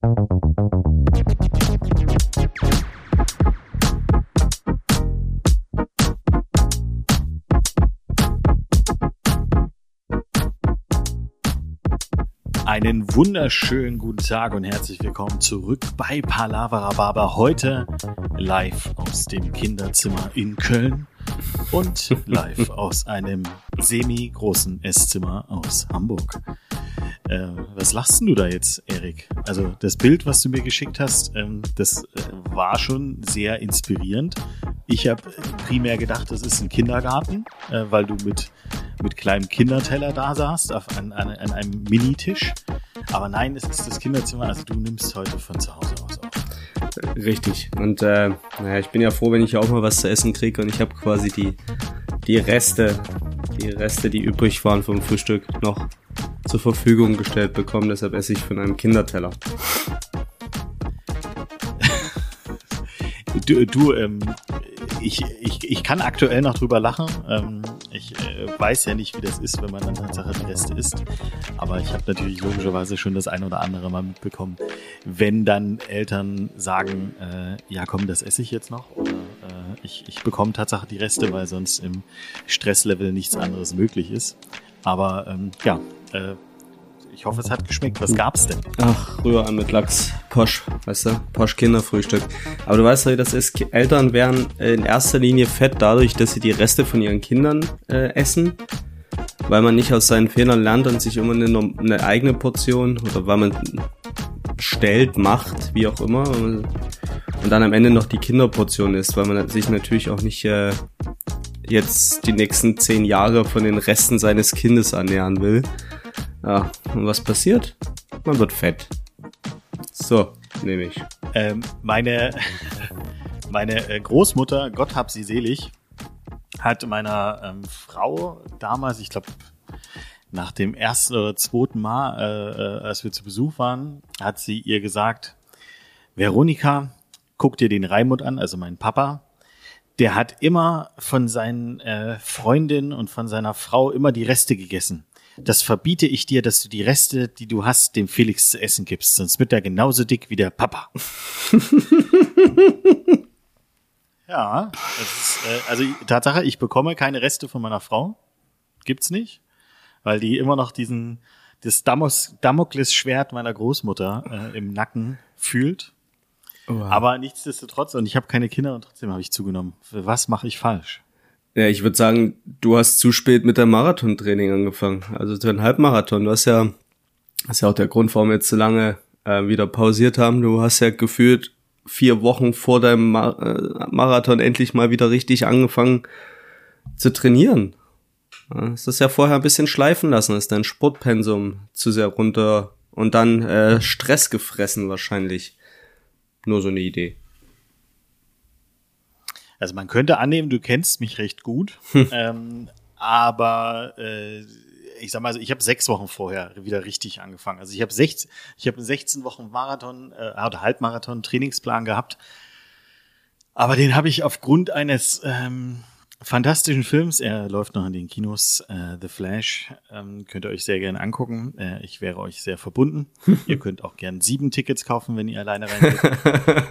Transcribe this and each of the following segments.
Einen wunderschönen guten Tag und herzlich willkommen zurück bei Palavra Barber. Heute live aus dem Kinderzimmer in Köln und live aus einem semi-großen Esszimmer aus Hamburg. Äh, was lachst du da jetzt, Erik? Also das Bild, was du mir geschickt hast, ähm, das äh, war schon sehr inspirierend. Ich habe primär gedacht, das ist ein Kindergarten, äh, weil du mit, mit kleinem Kinderteller da saßt, auf an, an, an einem Minitisch. Aber nein, es ist das Kinderzimmer, also du nimmst heute von zu Hause aus auf. Richtig. Und äh, naja, ich bin ja froh, wenn ich auch mal was zu essen kriege und ich habe quasi die, die Reste, die Reste, die übrig waren vom Frühstück, noch zur Verfügung gestellt bekommen. Deshalb esse ich von einem Kinderteller. Du, du ähm, ich, ich, ich kann aktuell noch drüber lachen. Ähm, ich äh, weiß ja nicht, wie das ist, wenn man dann Tatsache die Reste isst. Aber ich habe natürlich logischerweise schon das ein oder andere mal mitbekommen, wenn dann Eltern sagen, äh, ja komm, das esse ich jetzt noch. Oder äh, ich, ich bekomme Tatsache die Reste, weil sonst im Stresslevel nichts anderes möglich ist. Aber ähm, ja, äh, ich hoffe, es hat geschmeckt. Was gab's denn? Ach, Rührei mit Lachs. Posch, weißt du? Posch Kinderfrühstück. Aber du weißt ja, das ist. Eltern werden in erster Linie fett dadurch, dass sie die Reste von ihren Kindern äh, essen. Weil man nicht aus seinen Fehlern lernt und sich immer eine, eine eigene Portion oder weil man stellt, macht, wie auch immer. Und dann am Ende noch die Kinderportion ist, weil man sich natürlich auch nicht äh, jetzt die nächsten zehn Jahre von den Resten seines Kindes ernähren will. Ja, und was passiert? Man wird fett. So, nehme ich. Ähm, meine meine äh, Großmutter, Gott hab sie selig, hat meiner ähm, Frau damals, ich glaube, nach dem ersten oder zweiten Mal, äh, äh, als wir zu Besuch waren, hat sie ihr gesagt, Veronika, guck dir den Raimund an, also mein Papa, der hat immer von seinen äh, Freundinnen und von seiner Frau immer die Reste gegessen das verbiete ich dir, dass du die Reste, die du hast, dem Felix zu essen gibst, sonst wird er genauso dick wie der Papa. ja, ist, äh, also Tatsache, ich bekomme keine Reste von meiner Frau. Gibt's nicht, weil die immer noch diesen das Damokles-Schwert meiner Großmutter äh, im Nacken fühlt. Oh, Aber nichtsdestotrotz, und ich habe keine Kinder und trotzdem habe ich zugenommen. Was mache ich falsch? Ja, ich würde sagen, du hast zu spät mit dem Marathontraining angefangen. Also zu einem Halbmarathon. Du hast ja, ist ja auch der Grund, warum wir jetzt so lange äh, wieder pausiert haben. Du hast ja gefühlt vier Wochen vor deinem Mar äh, Marathon endlich mal wieder richtig angefangen zu trainieren. Ja, hast das ja vorher ein bisschen schleifen lassen, ist dein Sportpensum zu sehr runter und dann äh, Stress gefressen wahrscheinlich. Nur so eine Idee. Also man könnte annehmen, du kennst mich recht gut, ähm, aber äh, ich sag mal, also ich habe sechs Wochen vorher wieder richtig angefangen. Also ich habe sechs, ich habe 16 Wochen Marathon äh, oder Halbmarathon Trainingsplan gehabt, aber den habe ich aufgrund eines ähm, fantastischen Films, er läuft noch in den Kinos, äh, The Flash, ähm, könnt ihr euch sehr gerne angucken. Äh, ich wäre euch sehr verbunden. ihr könnt auch gern sieben Tickets kaufen, wenn ihr alleine reingeht.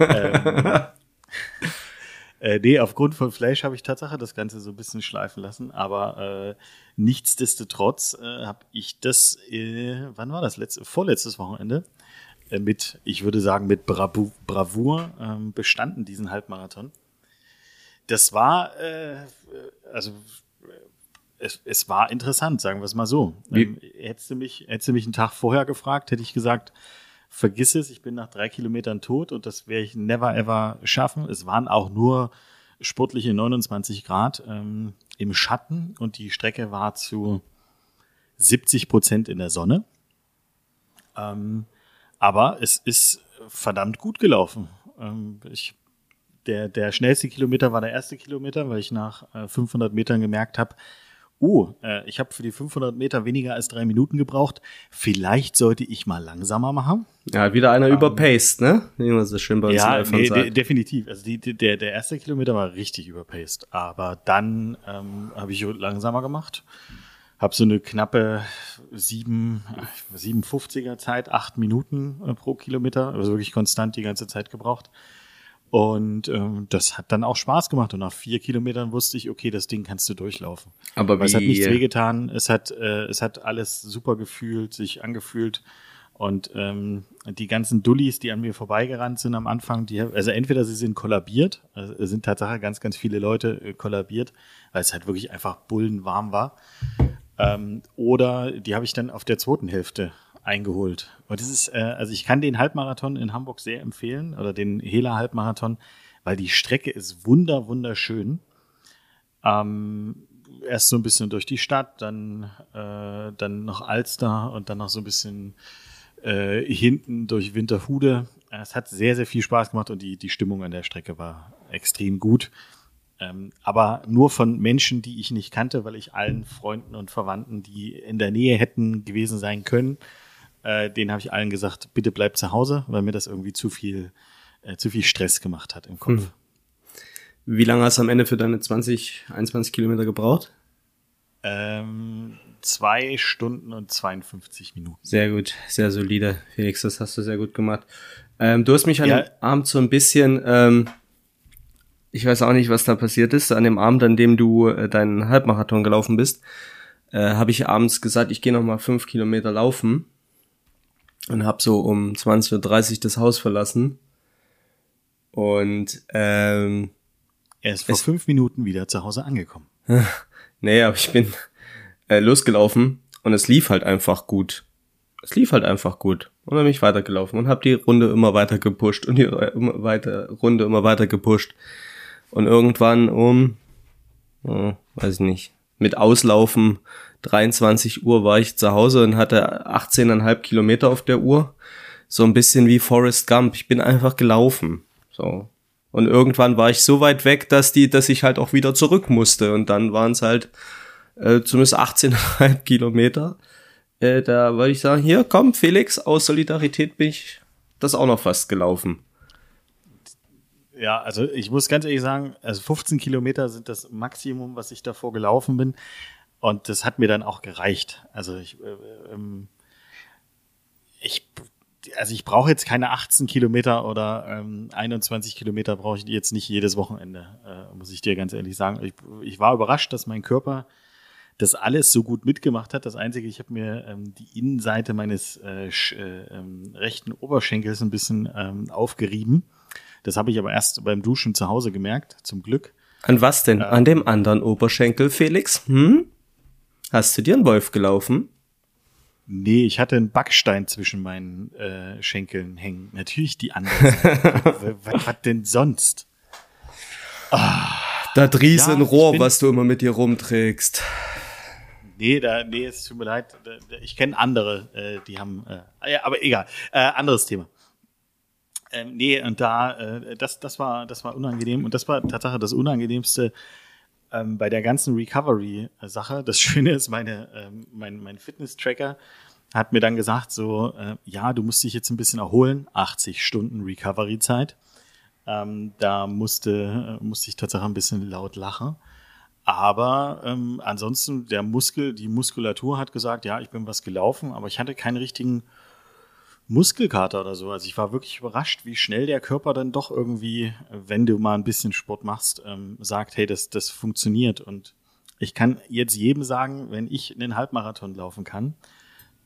ähm, äh, nee, aufgrund von Flash habe ich Tatsache das Ganze so ein bisschen schleifen lassen, aber äh, nichtsdestotrotz äh, habe ich das, äh, wann war das? Letzte, vorletztes Wochenende äh, mit, ich würde sagen, mit Bravu Bravour äh, bestanden, diesen Halbmarathon. Das war, äh, also es, es war interessant, sagen wir es mal so. Ähm, hättest, du mich, hättest du mich einen Tag vorher gefragt, hätte ich gesagt, vergiss es, ich bin nach drei Kilometern tot und das werde ich never ever schaffen. Es waren auch nur sportliche 29 Grad ähm, im Schatten und die Strecke war zu 70 Prozent in der Sonne. Ähm, aber es ist verdammt gut gelaufen. Ähm, ich, der, der schnellste Kilometer war der erste Kilometer, weil ich nach äh, 500 Metern gemerkt habe, oh, äh, ich habe für die 500 Meter weniger als drei Minuten gebraucht. Vielleicht sollte ich mal langsamer machen. Ja, wieder einer um, ähm, überpaced, ne? Wie man so schön bei uns Ja, nee, de definitiv. Also die, der, der erste Kilometer war richtig überpaced. Aber dann ähm, habe ich langsamer gemacht. habe so eine knappe sieben, 57er Zeit, acht Minuten äh, pro Kilometer, also wirklich konstant die ganze Zeit gebraucht. Und ähm, das hat dann auch Spaß gemacht. Und nach vier Kilometern wusste ich, okay, das Ding kannst du durchlaufen. Aber wie, es hat nichts wehgetan. Es hat, äh, es hat alles super gefühlt, sich angefühlt. Und ähm, die ganzen Dullis, die an mir vorbeigerannt sind am Anfang, die, also entweder sie sind kollabiert, also es sind tatsächlich ganz, ganz viele Leute äh, kollabiert, weil es halt wirklich einfach bullenwarm war. Ähm, oder die habe ich dann auf der zweiten Hälfte eingeholt. Und das ist, äh, also ich kann den Halbmarathon in Hamburg sehr empfehlen oder den Hela Halbmarathon, weil die Strecke ist wunder, wunderschön. Ähm, erst so ein bisschen durch die Stadt, dann, äh, dann noch Alster und dann noch so ein bisschen äh, hinten durch Winterhude. Es hat sehr, sehr viel Spaß gemacht und die, die Stimmung an der Strecke war extrem gut. Ähm, aber nur von Menschen, die ich nicht kannte, weil ich allen Freunden und Verwandten, die in der Nähe hätten gewesen sein können, äh, denen habe ich allen gesagt, bitte bleib zu Hause, weil mir das irgendwie zu viel, äh, zu viel Stress gemacht hat im Kopf. Hm. Wie lange hast du am Ende für deine 20, 21 Kilometer gebraucht? Ähm, zwei Stunden und 52 Minuten. Sehr gut, sehr solide, Felix, das hast du sehr gut gemacht. Ähm, du hast mich an ja. dem Abend so ein bisschen, ähm, ich weiß auch nicht, was da passiert ist, an dem Abend, an dem du äh, deinen Halbmarathon gelaufen bist, äh, habe ich abends gesagt, ich gehe noch mal fünf Kilometer laufen und habe so um 20.30 Uhr das Haus verlassen. Und ähm, er ist vor fünf Minuten wieder zu Hause angekommen. nee, aber ich bin äh, losgelaufen und es lief halt einfach gut. Es lief halt einfach gut. Und dann bin ich weitergelaufen und habe die Runde immer weiter gepusht und die immer weiter, Runde immer weiter gepusht. Und irgendwann um, oh, weiß ich nicht, mit Auslaufen 23 Uhr war ich zu Hause und hatte 18,5 Kilometer auf der Uhr. So ein bisschen wie Forrest Gump. Ich bin einfach gelaufen. So. Und irgendwann war ich so weit weg, dass die, dass ich halt auch wieder zurück musste. Und dann waren es halt äh, zumindest 18,5 Kilometer. Äh, da wollte ich sagen, hier, komm, Felix, aus Solidarität bin ich das auch noch fast gelaufen. Ja, also ich muss ganz ehrlich sagen, also 15 Kilometer sind das Maximum, was ich davor gelaufen bin. Und das hat mir dann auch gereicht. Also ich, äh, ähm, ich also ich brauche jetzt keine 18 Kilometer oder ähm, 21 Kilometer brauche ich jetzt nicht jedes Wochenende, äh, muss ich dir ganz ehrlich sagen. Ich, ich war überrascht, dass mein Körper das alles so gut mitgemacht hat. Das Einzige, ich habe mir ähm, die Innenseite meines äh, äh, ähm, rechten Oberschenkels ein bisschen ähm, aufgerieben. Das habe ich aber erst beim Duschen zu Hause gemerkt, zum Glück. An was denn? Äh, An dem anderen Oberschenkel, Felix? Hm? Hast du dir einen Wolf gelaufen? Nee, ich hatte einen Backstein zwischen meinen äh, Schenkeln hängen. Natürlich die andere Seite. was, was denn sonst? Ah, da drieß ja, Rohr, was du immer mit dir rumträgst. Nee, da, nee, es tut mir leid. Ich kenne andere, äh, die haben, äh, ja, aber egal. Äh, anderes Thema. Ähm, nee, und da, äh, das, das war, das war unangenehm. Und das war Tatsache das Unangenehmste ähm, bei der ganzen Recovery-Sache, das Schöne ist, meine, ähm, mein, mein Fitness-Tracker hat mir dann gesagt, so, äh, ja, du musst dich jetzt ein bisschen erholen, 80 Stunden Recovery-Zeit. Ähm, da musste, äh, musste ich tatsächlich ein bisschen laut lachen. Aber ähm, ansonsten, der Muskel, die Muskulatur hat gesagt, ja, ich bin was gelaufen, aber ich hatte keinen richtigen Muskelkater oder so. Also ich war wirklich überrascht, wie schnell der Körper dann doch irgendwie, wenn du mal ein bisschen Sport machst, ähm, sagt, hey, das, das funktioniert. Und ich kann jetzt jedem sagen, wenn ich einen Halbmarathon laufen kann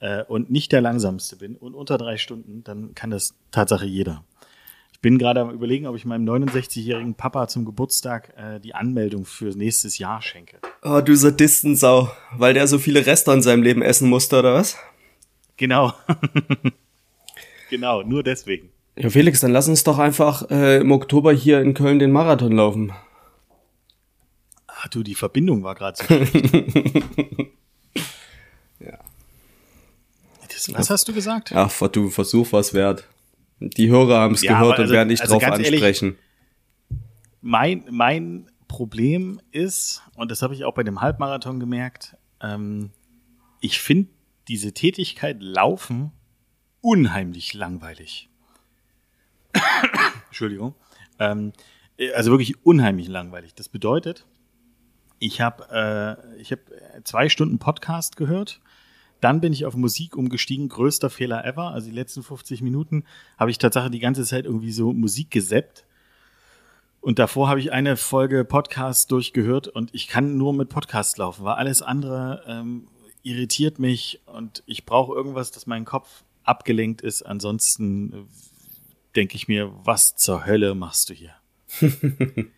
äh, und nicht der langsamste bin und unter drei Stunden, dann kann das Tatsache jeder. Ich bin gerade am überlegen, ob ich meinem 69-jährigen Papa zum Geburtstag äh, die Anmeldung für nächstes Jahr schenke. Oh, du Sadistensau, weil der so viele Reste in seinem Leben essen musste, oder was? Genau. Genau, nur deswegen. Ja, Felix, dann lass uns doch einfach äh, im Oktober hier in Köln den Marathon laufen. Ah, du, die Verbindung war gerade so ja. Das, was hast du gesagt? Ach, du Versuch was wert. Die Hörer haben es ja, gehört also, und werden nicht also drauf ansprechen. Ehrlich, mein, mein Problem ist, und das habe ich auch bei dem Halbmarathon gemerkt, ähm, ich finde diese Tätigkeit Laufen unheimlich langweilig. Entschuldigung. Ähm, also wirklich unheimlich langweilig. Das bedeutet, Ich habe äh, ich hab zwei Stunden Podcast gehört. Dann bin ich auf Musik umgestiegen, größter Fehler ever. Also die letzten 50 Minuten habe ich tatsächlich die ganze Zeit irgendwie so Musik geseppt. Und davor habe ich eine Folge Podcast durchgehört und ich kann nur mit Podcast laufen, weil alles andere ähm, irritiert mich und ich brauche irgendwas, dass mein Kopf abgelenkt ist. Ansonsten äh, denke ich mir, was zur Hölle machst du hier?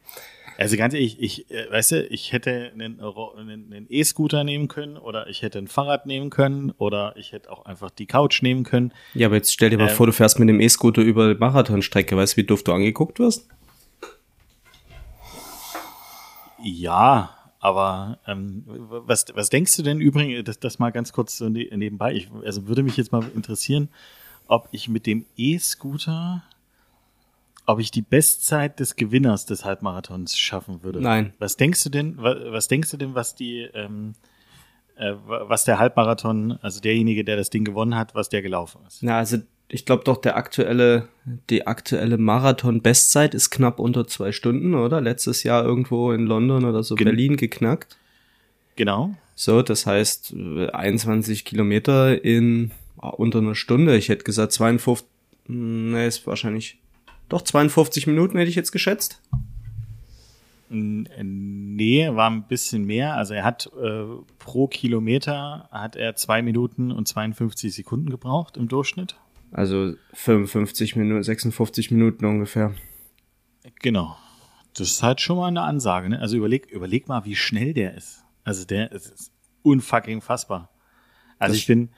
also ganz ehrlich, ich, äh, weißt du, ich hätte einen E-Scooter nehmen können oder ich hätte ein Fahrrad nehmen können oder ich hätte auch einfach die Couch nehmen können. Ja, aber jetzt stell dir mal ähm, vor, du fährst mit dem E-Scooter über Marathonstrecke. Weißt du, wie doof du angeguckt wirst? Ja, aber ähm, was, was denkst du denn übrigens, das, das mal ganz kurz so ne, nebenbei, ich, also würde mich jetzt mal interessieren, ob ich mit dem E-Scooter ob ich die Bestzeit des Gewinners des Halbmarathons schaffen würde. Nein. Was denkst du denn, was, was denkst du denn, was die, ähm, äh, was der Halbmarathon, also derjenige, der das Ding gewonnen hat, was der gelaufen ist? Na, also ich glaube doch, der aktuelle, die aktuelle Marathon-Bestzeit ist knapp unter zwei Stunden, oder? Letztes Jahr irgendwo in London oder so Gen Berlin geknackt. Genau. So, das heißt 21 Kilometer in oh, unter einer Stunde. Ich hätte gesagt 52, ne, ist wahrscheinlich doch 52 Minuten hätte ich jetzt geschätzt. Nee, war ein bisschen mehr. Also er hat äh, pro Kilometer hat er zwei Minuten und 52 Sekunden gebraucht im Durchschnitt. Also 55 Minuten, 56 Minuten ungefähr. Genau. Das ist halt schon mal eine Ansage. Ne? Also überleg, überleg mal, wie schnell der ist. Also der ist, ist unfucking fassbar. Also das ich bin,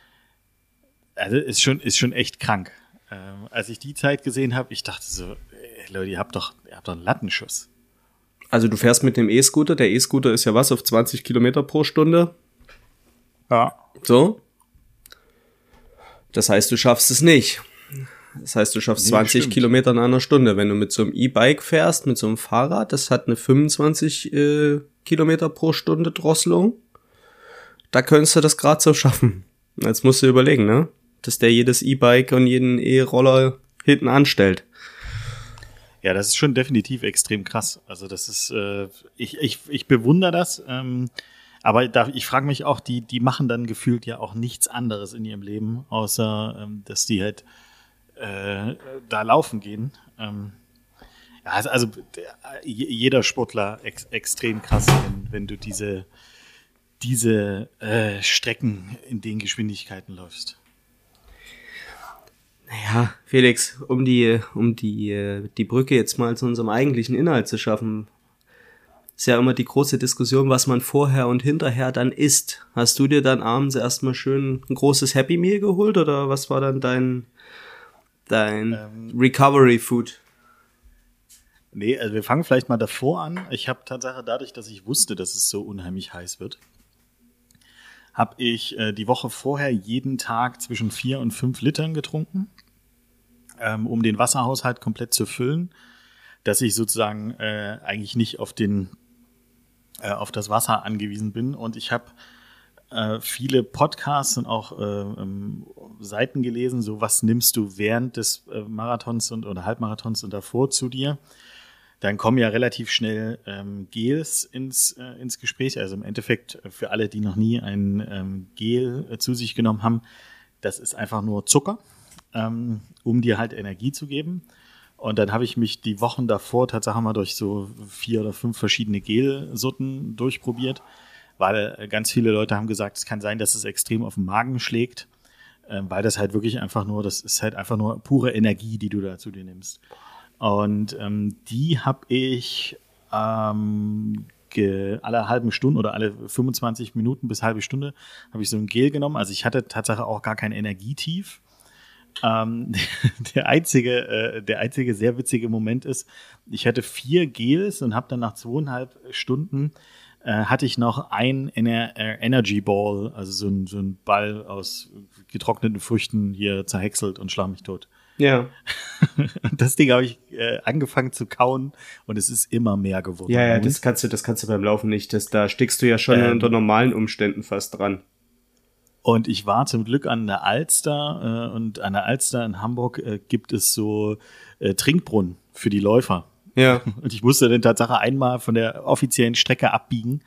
also ist schon, ist schon echt krank. Ähm, als ich die Zeit gesehen habe, ich dachte so, ey, Leute, ihr habt doch, ihr habt doch einen Lattenschuss. Also du fährst mit dem E-Scooter. Der E-Scooter ist ja was auf 20 Kilometer pro Stunde. Ja. So. Das heißt, du schaffst es nicht. Das heißt, du schaffst nee, 20 stimmt. Kilometer in einer Stunde. Wenn du mit so einem E-Bike fährst, mit so einem Fahrrad, das hat eine 25 äh, Kilometer pro Stunde Drosselung. Da könntest du das gerade so schaffen. Jetzt musst du überlegen, ne? dass der jedes E-Bike und jeden E-Roller hinten anstellt. Ja, das ist schon definitiv extrem krass. Also das ist, äh, ich, ich, ich bewundere das. Ähm, aber da, ich frage mich auch, die, die machen dann gefühlt ja auch nichts anderes in ihrem Leben, außer ähm, dass die halt äh, da laufen gehen. Ähm, ja, also, also der, jeder Sportler ex, extrem krass, wenn, wenn du diese, diese äh, Strecken in den Geschwindigkeiten läufst. Naja, Felix, um die, um die, die Brücke jetzt mal zu unserem eigentlichen Inhalt zu schaffen, ist ja immer die große Diskussion, was man vorher und hinterher dann isst. Hast du dir dann abends erstmal schön ein großes Happy Meal geholt oder was war dann dein, dein ähm, Recovery Food? Nee, also wir fangen vielleicht mal davor an. Ich habe Tatsache dadurch, dass ich wusste, dass es so unheimlich heiß wird, habe ich äh, die Woche vorher jeden Tag zwischen vier und fünf Litern getrunken, ähm, um den Wasserhaushalt komplett zu füllen, dass ich sozusagen äh, eigentlich nicht auf den äh, auf das Wasser angewiesen bin. Und ich habe äh, viele Podcasts und auch äh, ähm, Seiten gelesen, so was nimmst du während des äh, Marathons und oder Halbmarathons und davor zu dir dann kommen ja relativ schnell ähm, Gels ins, äh, ins Gespräch. Also im Endeffekt äh, für alle, die noch nie ein ähm, Gel zu sich genommen haben, das ist einfach nur Zucker, ähm, um dir halt Energie zu geben. Und dann habe ich mich die Wochen davor tatsächlich mal durch so vier oder fünf verschiedene Gelsorten durchprobiert, weil ganz viele Leute haben gesagt, es kann sein, dass es extrem auf den Magen schlägt, äh, weil das halt wirklich einfach nur, das ist halt einfach nur pure Energie, die du da zu dir nimmst. Und ähm, die habe ich ähm, alle halben Stunden oder alle 25 Minuten bis halbe Stunde habe ich so ein Gel genommen. Also ich hatte tatsächlich auch gar kein Energietief. Ähm, der einzige, äh, der einzige sehr witzige Moment ist, ich hatte vier Gels und habe dann nach zweieinhalb Stunden äh, hatte ich noch ein Ener äh, Energy Ball, also so ein, so ein Ball aus getrockneten Früchten hier zerhäckselt und schlag mich tot. Ja. das Ding habe ich äh, angefangen zu kauen und es ist immer mehr geworden. Ja, ja, das kannst du, das kannst du beim Laufen nicht. Das, da stickst du ja schon ähm, unter normalen Umständen fast dran. Und ich war zum Glück an der Alster äh, und an der Alster in Hamburg äh, gibt es so äh, Trinkbrunnen für die Läufer. Ja. Und ich musste dann Tatsache einmal von der offiziellen Strecke abbiegen,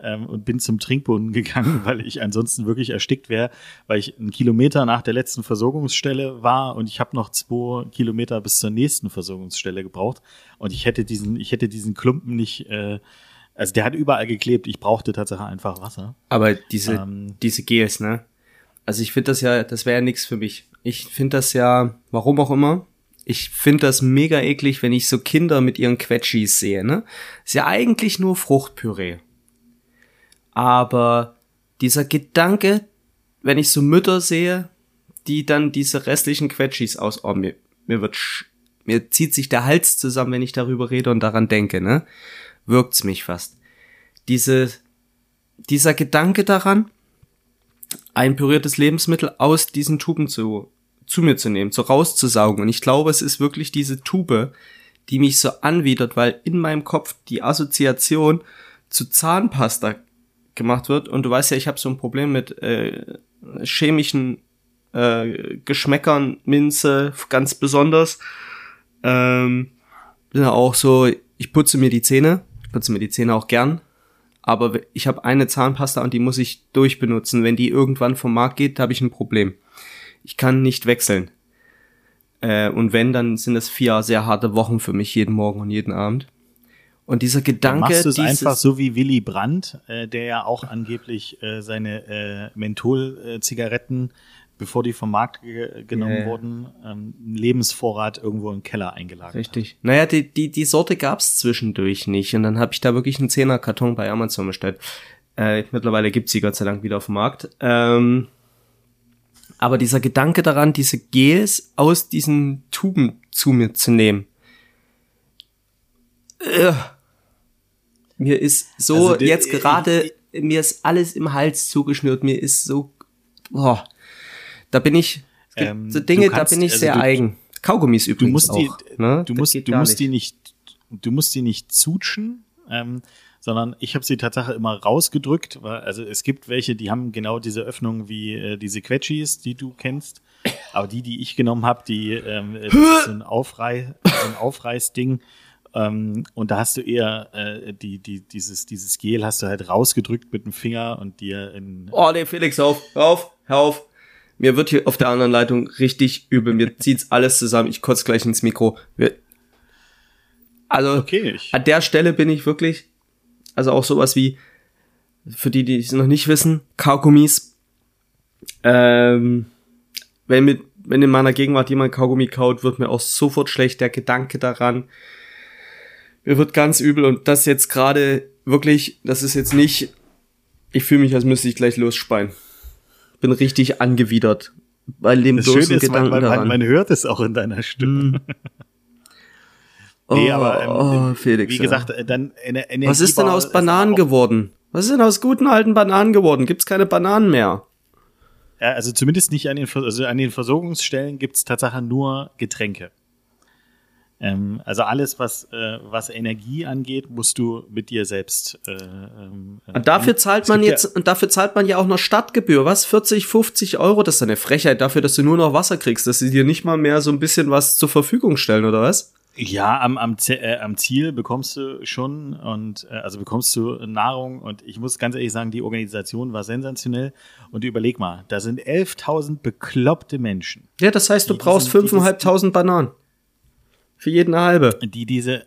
ähm, und bin zum Trinkbrunnen gegangen, weil ich ansonsten wirklich erstickt wäre, weil ich einen Kilometer nach der letzten Versorgungsstelle war und ich habe noch zwei Kilometer bis zur nächsten Versorgungsstelle gebraucht und ich hätte diesen, ich hätte diesen Klumpen nicht, äh, also der hat überall geklebt, ich brauchte tatsächlich einfach Wasser. Aber diese, ähm, diese Gels, ne? Also ich finde das ja, das wäre ja nichts für mich. Ich finde das ja, warum auch immer, ich finde das mega eklig, wenn ich so Kinder mit ihren Quetschis sehe, ne? Ist ja eigentlich nur Fruchtpüree. Aber dieser Gedanke, wenn ich so Mütter sehe, die dann diese restlichen Quetschis aus, oh, mir, mir wird, mir zieht sich der Hals zusammen, wenn ich darüber rede und daran denke, ne? Wirkt's mich fast. Diese, dieser Gedanke daran, ein püriertes Lebensmittel aus diesen Tuben zu zu mir zu nehmen, so rauszusaugen. Und ich glaube, es ist wirklich diese Tube, die mich so anwidert, weil in meinem Kopf die Assoziation zu Zahnpasta gemacht wird. Und du weißt ja, ich habe so ein Problem mit äh, chemischen äh, Geschmäckern, Minze, ganz besonders. Ähm, bin ja auch so, ich putze mir die Zähne, ich putze mir die Zähne auch gern, aber ich habe eine Zahnpasta und die muss ich durchbenutzen. Wenn die irgendwann vom Markt geht, habe ich ein Problem ich kann nicht wechseln. Äh, und wenn, dann sind es vier sehr harte Wochen für mich jeden Morgen und jeden Abend. Und dieser Gedanke. Dann machst du es einfach so wie Willy Brandt, äh, der ja auch angeblich äh, seine äh, Menthol-Zigaretten, bevor die vom Markt ge genommen yeah. wurden, ähm, Lebensvorrat irgendwo im Keller eingelagert Richtig. Hat. Naja, die, die, die Sorte gab's zwischendurch nicht. Und dann habe ich da wirklich einen Zehnerkarton bei Amazon bestellt. Äh, mittlerweile gibt's sie Gott sei Dank wieder auf dem Markt. Ähm, aber dieser Gedanke daran, diese Gels aus diesen Tuben zu mir zu nehmen. Äh, mir ist so also jetzt gerade, mir ist alles im Hals zugeschnürt, mir ist so, boah, da bin ich, ähm, so Dinge, kannst, da bin ich also sehr du, eigen. Kaugummis übrigens du musst auch. Die, ne? Du musst, du musst nicht. die nicht, du musst die nicht zutschen. Ähm, sondern ich habe sie tatsächlich immer rausgedrückt, weil also es gibt welche, die haben genau diese Öffnung wie äh, diese Quetschis, die du kennst, aber die, die ich genommen habe, die ähm, so ein Aufrei, so ein Aufreißding. Ähm, und da hast du eher äh, die, die, dieses, dieses Gel hast du halt rausgedrückt mit dem Finger und dir in. Oh nee, Felix, auf, hör auf, hör auf. Mir wird hier auf der anderen Leitung richtig übel. Mir zieht's alles zusammen. Ich kotze gleich ins Mikro. Also okay, an der Stelle bin ich wirklich also auch sowas wie, für die, die es noch nicht wissen, Kaugummis. Ähm, wenn, mit, wenn in meiner Gegenwart jemand Kaugummi kaut, wird mir auch sofort schlecht der Gedanke daran. Mir wird ganz übel und das jetzt gerade wirklich, das ist jetzt nicht, ich fühle mich, als müsste ich gleich losspeien. Bin richtig angewidert bei dem das bloßen Gedanken man, man, daran. Man, hört es auch in deiner Stimme. Mm. Nee, oh, aber ähm, oh, Felix, wie gesagt, ja. dann Energie Was ist denn aus Bananen geworden? Was ist denn aus guten alten Bananen geworden? Gibt's keine Bananen mehr? Ja, also zumindest nicht an den, also an den Versorgungsstellen gibt's tatsächlich nur Getränke. Ähm, also alles, was, äh, was Energie angeht, musst du mit dir selbst. Äh, ähm, und dafür zahlt man jetzt, ja und dafür zahlt man ja auch noch Stadtgebühr, was? 40, 50 Euro? Das ist eine Frechheit dafür, dass du nur noch Wasser kriegst, dass sie dir nicht mal mehr so ein bisschen was zur Verfügung stellen, oder was? Ja, am, am, äh, am Ziel bekommst du schon und äh, also bekommst du Nahrung und ich muss ganz ehrlich sagen, die Organisation war sensationell und überleg mal, da sind 11.000 bekloppte Menschen. Ja, das heißt, du brauchst 5.500 Bananen. Für jeden eine halbe. Die diese,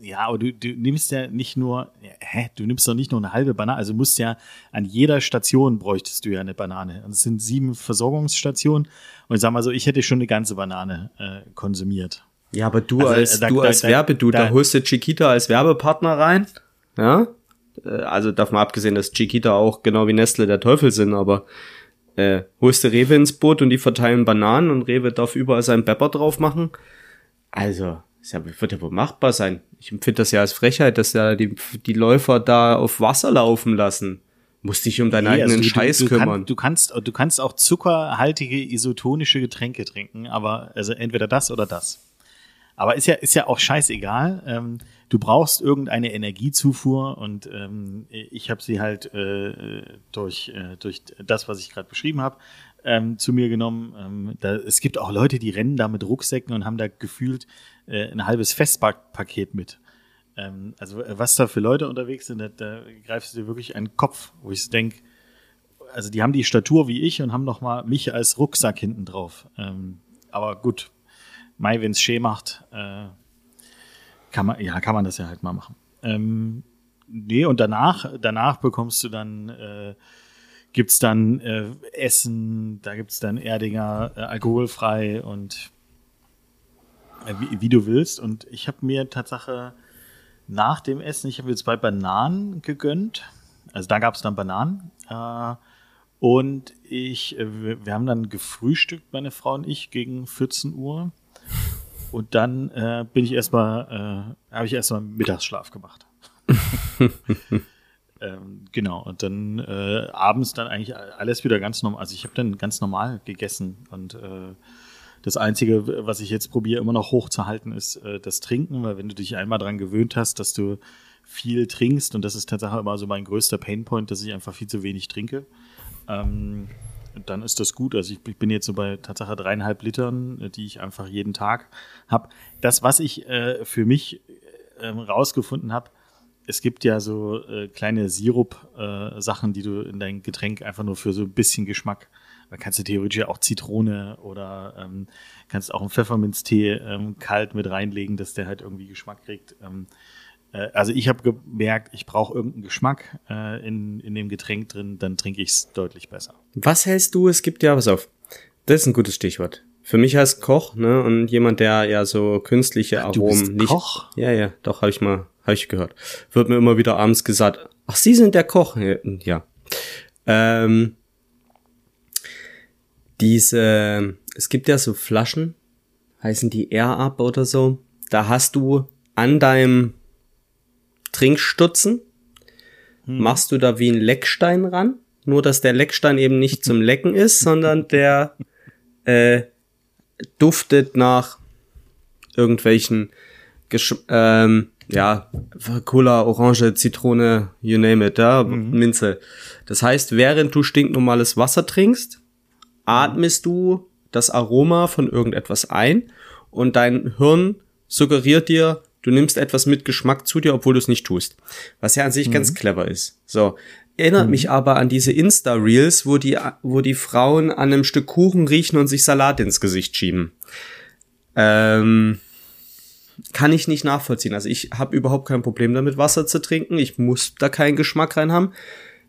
ja, aber du, du nimmst ja nicht nur, hä, du nimmst doch nicht nur eine halbe Banane, also musst ja an jeder Station bräuchtest du ja eine Banane. Es sind sieben Versorgungsstationen und ich sag mal so, ich hätte schon eine ganze Banane äh, konsumiert. Ja, aber du also, als, da, du da, als da, Werbedu, da, da holst du Chiquita als Werbepartner rein, ja? Äh, also davon abgesehen, dass Chiquita auch genau wie Nestle der Teufel sind, aber äh, holst du Rewe ins Boot und die verteilen Bananen und Rewe darf überall seinen Pepper drauf machen. Also, das wird ja wohl machbar sein. Ich empfinde das ja als Frechheit, dass ja die, die Läufer da auf Wasser laufen lassen. Musst dich um deinen nee, eigenen also du, Scheiß du, du kümmern. Kann, du kannst, du kannst auch zuckerhaltige isotonische Getränke trinken, aber also entweder das oder das. Aber ist ja, ist ja auch scheißegal. Ähm, du brauchst irgendeine Energiezufuhr und ähm, ich habe sie halt äh, durch, äh, durch das, was ich gerade beschrieben habe, ähm, zu mir genommen. Ähm, da, es gibt auch Leute, die rennen da mit Rucksäcken und haben da gefühlt äh, ein halbes Festpaket mit. Ähm, also was da für Leute unterwegs sind, da, da greifst du dir wirklich einen Kopf, wo ich denke, also die haben die Statur wie ich und haben noch mal mich als Rucksack hinten drauf. Ähm, aber gut, Mai, wenn es schee macht, äh, kann man, ja, kann man das ja halt mal machen. Ähm, nee, und danach, danach bekommst du dann, äh, gibt's dann äh, Essen, da gibt's dann Erdinger äh, alkoholfrei und äh, wie, wie du willst. Und ich habe mir Tatsache nach dem Essen, ich habe mir zwei Bananen gegönnt. Also da gab's dann Bananen. Äh, und ich, äh, wir haben dann gefrühstückt, meine Frau und ich, gegen 14 Uhr. Und dann äh, bin ich erstmal, äh, habe ich erstmal Mittagsschlaf gemacht. ähm, genau, und dann äh, abends dann eigentlich alles wieder ganz normal. Also ich habe dann ganz normal gegessen und äh, das Einzige, was ich jetzt probiere, immer noch hochzuhalten, ist äh, das Trinken, weil wenn du dich einmal dran gewöhnt hast, dass du viel trinkst, und das ist tatsächlich immer so mein größter Painpoint, dass ich einfach viel zu wenig trinke, ähm, dann ist das gut. Also ich, ich, bin jetzt so bei Tatsache dreieinhalb Litern, äh, die ich einfach jeden Tag habe. Das, was ich äh, für mich äh, rausgefunden habe, es gibt ja so äh, kleine Sirup-Sachen, äh, die du in dein Getränk einfach nur für so ein bisschen Geschmack. Da kannst du theoretisch ja auch Zitrone oder ähm, kannst auch einen Pfefferminztee ähm, kalt mit reinlegen, dass der halt irgendwie Geschmack kriegt. Ähm, äh, also ich habe gemerkt, ich brauche irgendeinen Geschmack äh, in, in dem Getränk drin, dann trinke ich es deutlich besser. Was hältst du? Es gibt ja, was auf. Das ist ein gutes Stichwort. Für mich als Koch, ne, und jemand, der ja so künstliche ja, Aromen nicht. Koch? Ja, ja, doch, habe ich mal, habe ich gehört. Wird mir immer wieder abends gesagt, ach, Sie sind der Koch. Ja. Ähm, diese, es gibt ja so Flaschen, heißen die Air Up oder so. Da hast du an deinem Trinkstutzen, hm. machst du da wie ein Leckstein ran. Nur, dass der Leckstein eben nicht zum Lecken ist, sondern der äh, duftet nach irgendwelchen Gesch ähm, ja, Cola, Orange, Zitrone, you name it, ja, mhm. Minze. Das heißt, während du stinknormales Wasser trinkst, atmest du das Aroma von irgendetwas ein und dein Hirn suggeriert dir, du nimmst etwas mit Geschmack zu dir, obwohl du es nicht tust. Was ja an sich mhm. ganz clever ist. So. Erinnert mhm. mich aber an diese Insta-Reels, wo die, wo die Frauen an einem Stück Kuchen riechen und sich Salat ins Gesicht schieben. Ähm, kann ich nicht nachvollziehen. Also ich habe überhaupt kein Problem damit, Wasser zu trinken. Ich muss da keinen Geschmack rein haben.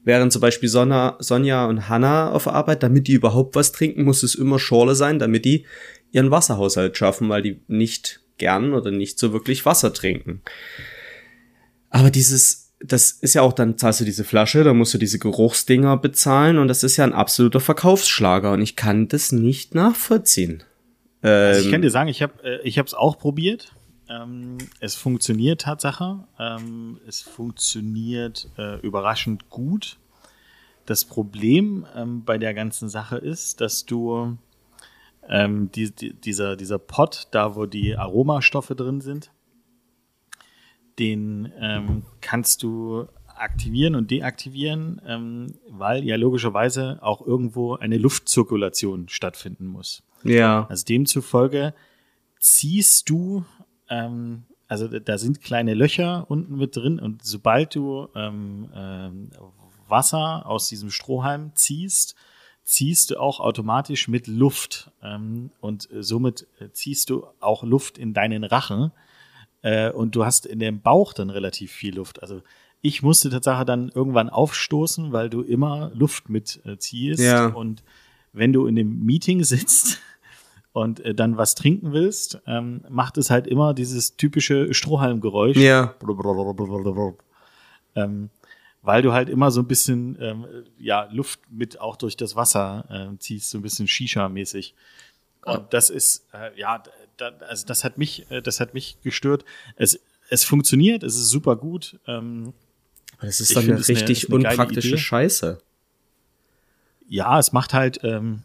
Während zum Beispiel Sonja, Sonja und Hannah auf Arbeit, damit die überhaupt was trinken, muss es immer Schorle sein, damit die ihren Wasserhaushalt schaffen, weil die nicht gern oder nicht so wirklich Wasser trinken. Aber dieses, das ist ja auch, dann zahlst du diese Flasche, dann musst du diese Geruchsdinger bezahlen und das ist ja ein absoluter Verkaufsschlager und ich kann das nicht nachvollziehen. Also ich kann ähm, dir sagen, ich habe äh, ich habe es auch probiert. Ähm, es funktioniert Tatsache. Ähm, es funktioniert äh, überraschend gut. Das Problem ähm, bei der ganzen Sache ist, dass du ähm, die, die, dieser, dieser Pot, da wo die Aromastoffe drin sind, den ähm, kannst du aktivieren und deaktivieren, ähm, weil ja logischerweise auch irgendwo eine Luftzirkulation stattfinden muss. Ja. Also demzufolge ziehst du, ähm, also da sind kleine Löcher unten mit drin und sobald du ähm, ähm, Wasser aus diesem Strohhalm ziehst, ziehst du auch automatisch mit Luft ähm, und somit äh, ziehst du auch Luft in deinen Rachen äh, und du hast in dem Bauch dann relativ viel Luft. Also ich musste tatsächlich dann irgendwann aufstoßen, weil du immer Luft mitziehst äh, ja. und wenn du in dem Meeting sitzt und äh, dann was trinken willst, ähm, macht es halt immer dieses typische Strohhalmgeräusch. Ja. Ähm, weil du halt immer so ein bisschen ähm, ja, Luft mit auch durch das Wasser äh, ziehst, so ein bisschen Shisha-mäßig. Und das ist, äh, ja, da, also das hat mich, äh, das hat mich gestört. Es, es funktioniert, es ist super gut. Ähm, Aber das ist dann eine richtig eine, eine unpraktische Scheiße. Ja, es macht halt, ähm,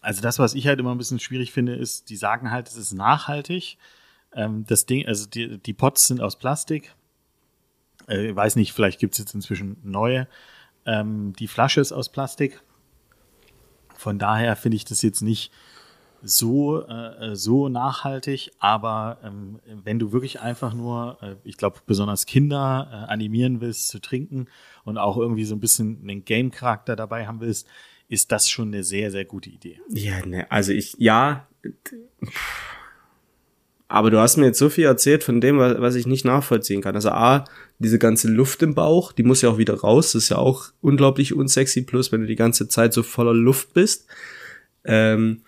also das, was ich halt immer ein bisschen schwierig finde, ist, die sagen halt, es ist nachhaltig. Ähm, das Ding, also die, die Pots sind aus Plastik äh, weiß nicht, vielleicht gibt es jetzt inzwischen neue. Ähm, die Flasche ist aus Plastik. Von daher finde ich das jetzt nicht so, äh, so nachhaltig, aber ähm, wenn du wirklich einfach nur, äh, ich glaube, besonders Kinder äh, animieren willst zu trinken und auch irgendwie so ein bisschen einen Game-Charakter dabei haben willst, ist das schon eine sehr, sehr gute Idee. Ja, ne, also ich, ja, aber du hast mir jetzt so viel erzählt von dem, was ich nicht nachvollziehen kann. Also A, diese ganze Luft im Bauch, die muss ja auch wieder raus. Das ist ja auch unglaublich unsexy. Plus, wenn du die ganze Zeit so voller Luft bist. Ähm,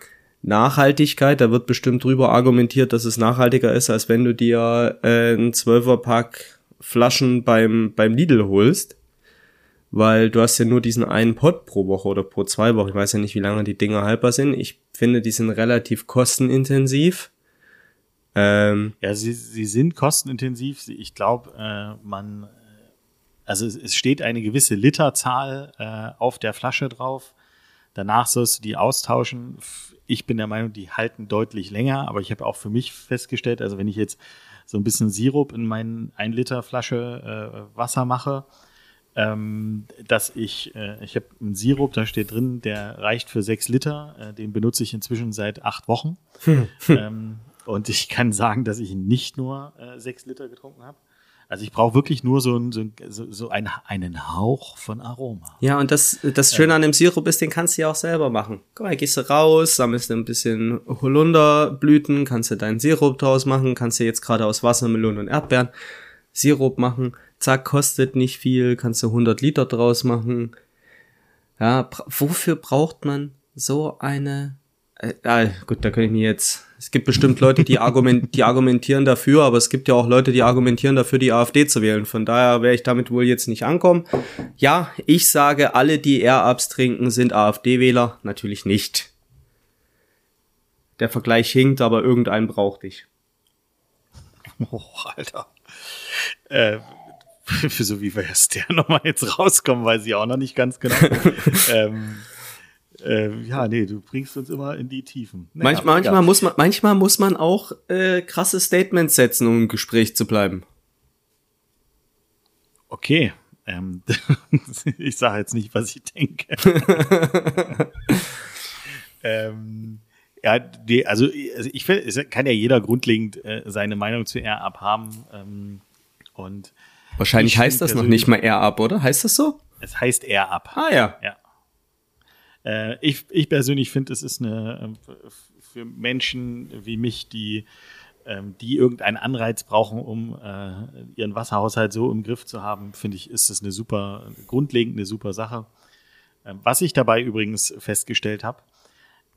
Nachhaltigkeit, da wird bestimmt drüber argumentiert, dass es nachhaltiger ist, als wenn du dir äh, ein Zwölferpack Flaschen beim, beim Lidl holst. Weil du hast ja nur diesen einen Pot pro Woche oder pro zwei Wochen. Ich weiß ja nicht, wie lange die Dinger haltbar sind. Ich finde, die sind relativ kostenintensiv ähm, ja, sie, sie sind kostenintensiv. Ich glaube, äh, man, also es, es, steht eine gewisse Literzahl äh, auf der Flasche drauf. Danach sollst du die austauschen. Ich bin der Meinung, die halten deutlich länger, aber ich habe auch für mich festgestellt, also wenn ich jetzt so ein bisschen Sirup in meinen 1 Liter Flasche äh, Wasser mache, ähm, dass ich, äh, ich habe einen Sirup, da steht drin, der reicht für sechs Liter, äh, den benutze ich inzwischen seit acht Wochen. Hm. ähm, und ich kann sagen, dass ich nicht nur äh, sechs Liter getrunken habe. Also ich brauche wirklich nur so, ein, so, so ein, einen Hauch von Aroma. Ja, und das, das Schöne an dem Sirup ist, den kannst du ja auch selber machen. Guck mal, gehst du raus, sammelst du ein bisschen Holunderblüten, kannst du deinen Sirup draus machen, kannst du jetzt gerade aus Wassermelonen und Erdbeeren Sirup machen. Zack, kostet nicht viel, kannst du 100 Liter draus machen. Ja, wofür braucht man so eine äh, ah, gut, da kann ich mir jetzt. Es gibt bestimmt Leute, die, argument, die argumentieren dafür, aber es gibt ja auch Leute, die argumentieren dafür, die AfD zu wählen. Von daher werde ich damit wohl jetzt nicht ankommen. Ja, ich sage, alle, die Air-Ups trinken, sind AfD-Wähler. Natürlich nicht. Der Vergleich hinkt, aber irgendeinen braucht ich. Oh, Alter. Äh, so wie wir erst der nochmal jetzt rauskommen, weiß ich auch noch nicht ganz genau. ähm, äh, ja, nee, du bringst uns immer in die Tiefen. Naja, Manch, manchmal, ja. muss man, manchmal muss man auch äh, krasse Statements setzen, um im Gespräch zu bleiben. Okay. Ähm, ich sage jetzt nicht, was ich denke. ähm, ja, die, also, also ich finde, es kann ja jeder grundlegend äh, seine Meinung zu R abhaben. Ähm, und Wahrscheinlich heißt das noch nicht mal R ab, oder? Heißt das so? Es heißt R ab. Ah ja. Ja. Äh, ich, ich persönlich finde, es ist eine äh, für Menschen wie mich, die ähm, die irgendeinen Anreiz brauchen, um äh, ihren Wasserhaushalt so im Griff zu haben, finde ich, ist es eine super, grundlegend eine super Sache. Ähm, was ich dabei übrigens festgestellt habe,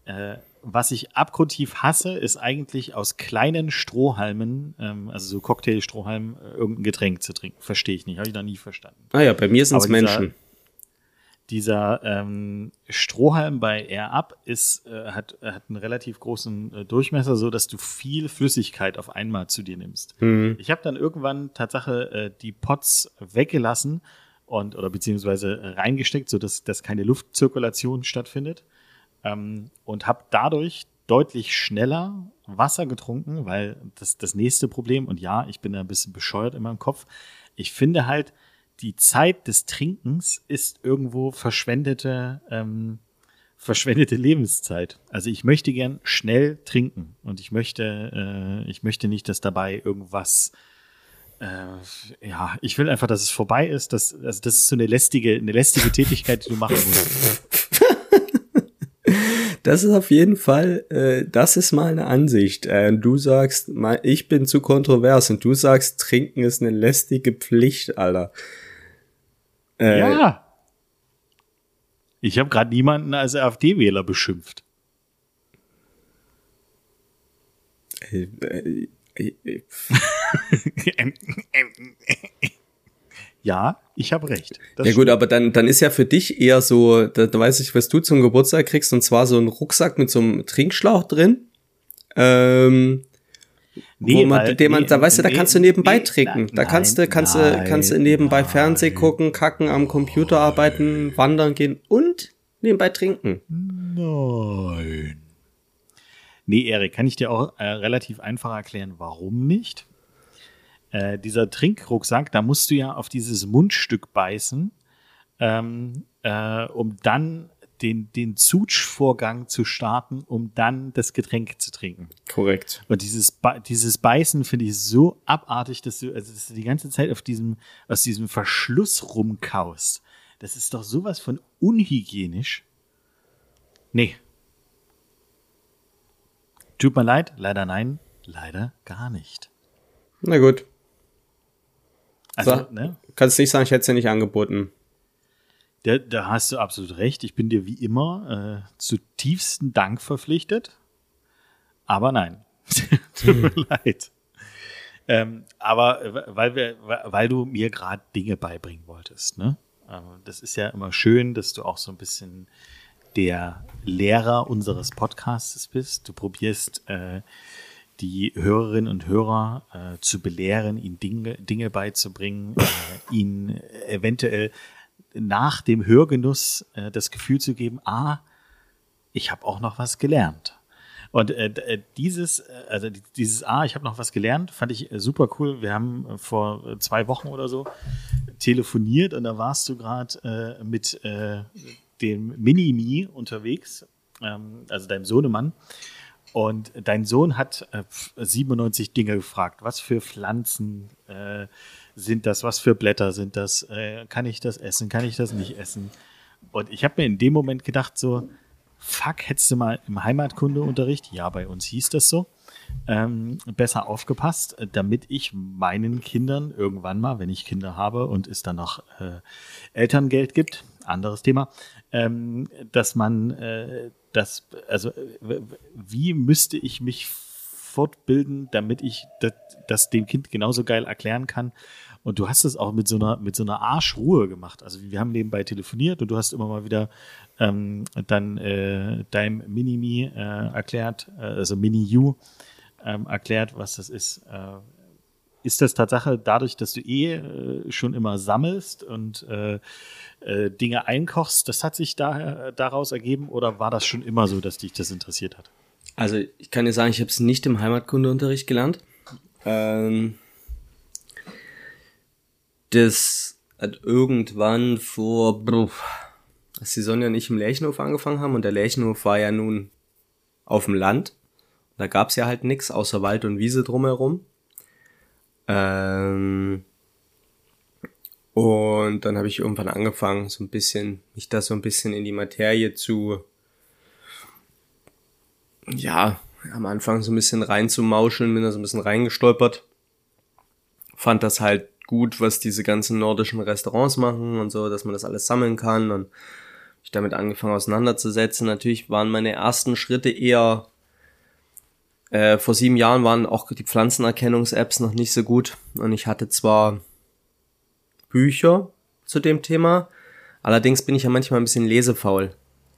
äh, was ich abgrundtief hasse, ist eigentlich aus kleinen Strohhalmen, ähm, also so Cocktailstrohhalmen, äh, irgendein Getränk zu trinken. Verstehe ich nicht, habe ich noch nie verstanden. Ah ja, bei mir sind es Menschen dieser ähm, Strohhalm bei Air Up ist, äh, hat, hat einen relativ großen äh, Durchmesser, so dass du viel Flüssigkeit auf einmal zu dir nimmst. Mhm. Ich habe dann irgendwann Tatsache äh, die Pots weggelassen und oder beziehungsweise reingesteckt, so dass, dass keine Luftzirkulation stattfindet ähm, und habe dadurch deutlich schneller Wasser getrunken, weil das das nächste Problem und ja, ich bin da ein bisschen bescheuert in meinem Kopf. Ich finde halt, die Zeit des Trinkens ist irgendwo verschwendete, ähm, verschwendete Lebenszeit. Also ich möchte gern schnell trinken und ich möchte, äh, ich möchte nicht, dass dabei irgendwas äh, ja, ich will einfach, dass es vorbei ist. Dass, also das ist so eine lästige, eine lästige Tätigkeit, die du machen musst. Das ist auf jeden Fall, äh, das ist mal eine Ansicht. Äh, du sagst, ich bin zu kontrovers und du sagst, trinken ist eine lästige Pflicht, Alter. Äh, ja. Ich habe gerade niemanden als AfD-Wähler beschimpft. Äh, äh, äh, ja, ich habe recht. Das ja gut, aber dann, dann ist ja für dich eher so, da, da weiß ich, was du zum Geburtstag kriegst, und zwar so ein Rucksack mit so einem Trinkschlauch drin. Ähm, Nee, wo man, weil, den man, nee, da weißt du, da kannst du nebenbei nee, trinken. Nein, da kannst du, kannst du, kannst du nebenbei nein. Fernseh gucken, kacken, am Computer arbeiten, wandern gehen und nebenbei trinken. Nein. Nee, Erik, kann ich dir auch äh, relativ einfach erklären, warum nicht? Äh, dieser Trinkrucksack, da musst du ja auf dieses Mundstück beißen, ähm, äh, um dann den, den Zutsch-Vorgang zu starten, um dann das Getränk zu trinken. Korrekt. Und dieses, dieses Beißen finde ich so abartig, dass du, also dass du die ganze Zeit auf diesem, aus diesem Verschluss rumkaust. Das ist doch sowas von unhygienisch. Nee. Tut mir leid, leider nein, leider gar nicht. Na gut. Also, So. ne? Kannst nicht sagen, ich hätte es dir nicht angeboten. Da, da hast du absolut recht. Ich bin dir wie immer äh, zutiefsten Dank verpflichtet. Aber nein. Tut mir leid. Ähm, aber äh, weil, wir, weil du mir gerade Dinge beibringen wolltest. Ne? Ähm, das ist ja immer schön, dass du auch so ein bisschen der Lehrer unseres Podcasts bist. Du probierst äh, die Hörerinnen und Hörer äh, zu belehren, ihnen Dinge, Dinge beizubringen, äh, ihnen eventuell nach dem Hörgenuss äh, das Gefühl zu geben, ah, ich habe auch noch was gelernt. Und äh, äh, dieses, äh, also die- dieses Ah, ich habe noch was gelernt, fand ich äh, super cool. Wir haben vor zwei Wochen oder so telefoniert und da warst du gerade äh, mit äh, dem Mini-Me unterwegs, ähm, also deinem Sohnemann. Und dein Sohn hat äh, 97 Dinge gefragt. Was für Pflanzen sind das? Was für Blätter sind das? Äh, kann ich das essen? Kann ich das nicht essen? Und ich habe mir in dem Moment gedacht, so, fuck, hättest du mal im Heimatkundeunterricht, ja, bei uns hieß das so, ähm, besser aufgepasst, damit ich meinen Kindern irgendwann mal, wenn ich Kinder habe und es dann noch äh, Elterngeld gibt, anderes Thema, ähm, dass man äh, das, also wie müsste ich mich fortbilden, damit ich das, das dem Kind genauso geil erklären kann. Und du hast es auch mit so einer mit so einer Arschruhe gemacht. Also wir haben nebenbei telefoniert und du hast immer mal wieder ähm, dann äh, deinem Mini-Me äh, erklärt, äh, also Mini-You ähm, erklärt, was das ist. Äh, ist das Tatsache dadurch, dass du eh äh, schon immer sammelst und äh, Dinge einkochst, das hat sich daher daraus ergeben oder war das schon immer so, dass dich das interessiert hat? Also ich kann dir sagen, ich habe es nicht im Heimatkundeunterricht gelernt. Ähm, das hat irgendwann vor, bruh, als die Sonja und ich im Lärchenhof angefangen haben und der Lärchenhof war ja nun auf dem Land. Da gab's ja halt nix außer Wald und Wiese drumherum. Ähm, und dann habe ich irgendwann angefangen, so ein bisschen, mich da so ein bisschen in die Materie zu, ja, am Anfang so ein bisschen reinzumauscheln, bin da so ein bisschen reingestolpert. Fand das halt gut, was diese ganzen nordischen Restaurants machen und so, dass man das alles sammeln kann und ich damit angefangen auseinanderzusetzen. Natürlich waren meine ersten Schritte eher, äh, vor sieben Jahren waren auch die Pflanzenerkennungs-Apps noch nicht so gut und ich hatte zwar Bücher zu dem Thema, allerdings bin ich ja manchmal ein bisschen lesefaul.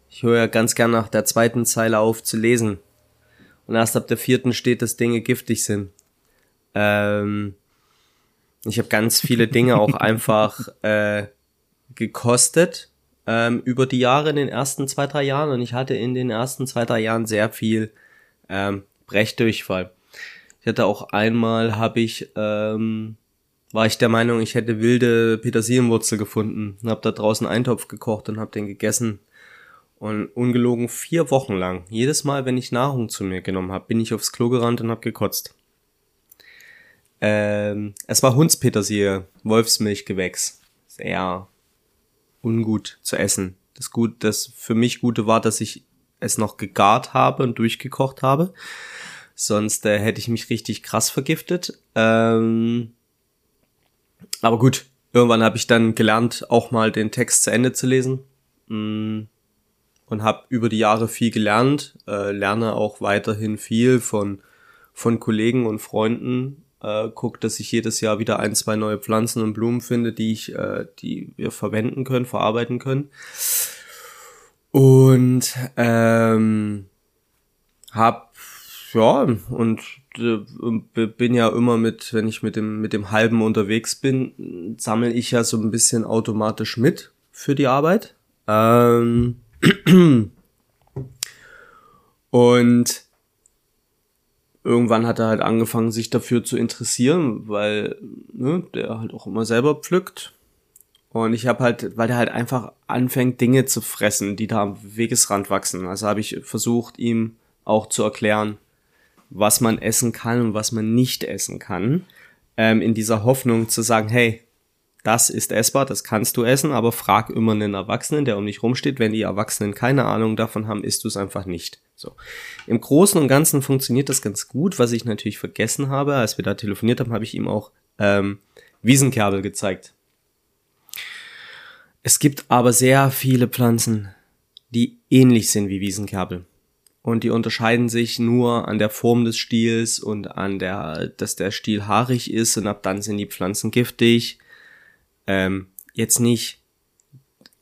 Ich höre ja ganz gern nach der zweiten Zeile auf zu lesen. Und erst ab der vierten steht, dass Dinge giftig sind. Ähm, ich habe ganz viele Dinge auch einfach äh, gekostet ähm, über die Jahre in den ersten zwei, drei Jahren. Und ich hatte in den ersten zwei, drei Jahren sehr viel ähm, Brechdurchfall. Ich hatte auch einmal, habe ich, ähm, war ich der Meinung, ich hätte wilde Petersilienwurzel gefunden. Und habe da draußen Eintopf gekocht und habe den gegessen. Und ungelogen vier Wochen lang, jedes Mal, wenn ich Nahrung zu mir genommen habe, bin ich aufs Klo gerannt und habe gekotzt. Ähm, es war Hundspetersilie, Wolfsmilchgewächs. Sehr ungut zu essen. Das gut, das für mich Gute war, dass ich es noch gegart habe und durchgekocht habe. Sonst äh, hätte ich mich richtig krass vergiftet. Ähm, aber gut, irgendwann habe ich dann gelernt, auch mal den Text zu Ende zu lesen. Mm und habe über die Jahre viel gelernt, äh, lerne auch weiterhin viel von, von Kollegen und Freunden, äh, guck, dass ich jedes Jahr wieder ein, zwei neue Pflanzen und Blumen finde, die ich, äh, die wir verwenden können, verarbeiten können. Und ähm, hab ja und äh, bin ja immer mit, wenn ich mit dem mit dem halben unterwegs bin, sammle ich ja so ein bisschen automatisch mit für die Arbeit. Ähm, und irgendwann hat er halt angefangen, sich dafür zu interessieren, weil ne, der halt auch immer selber pflückt. Und ich habe halt, weil der halt einfach anfängt, Dinge zu fressen, die da am Wegesrand wachsen. Also habe ich versucht, ihm auch zu erklären, was man essen kann und was man nicht essen kann. Ähm, in dieser Hoffnung zu sagen, hey, das ist essbar, das kannst du essen, aber frag immer einen Erwachsenen, der um dich rumsteht. Wenn die Erwachsenen keine Ahnung davon haben, isst du es einfach nicht. So. Im Großen und Ganzen funktioniert das ganz gut. Was ich natürlich vergessen habe, als wir da telefoniert haben, habe ich ihm auch ähm, Wiesenkerbel gezeigt. Es gibt aber sehr viele Pflanzen, die ähnlich sind wie Wiesenkerbel. Und die unterscheiden sich nur an der Form des Stiels und an der, dass der Stiel haarig ist und ab dann sind die Pflanzen giftig. Ähm, jetzt nicht,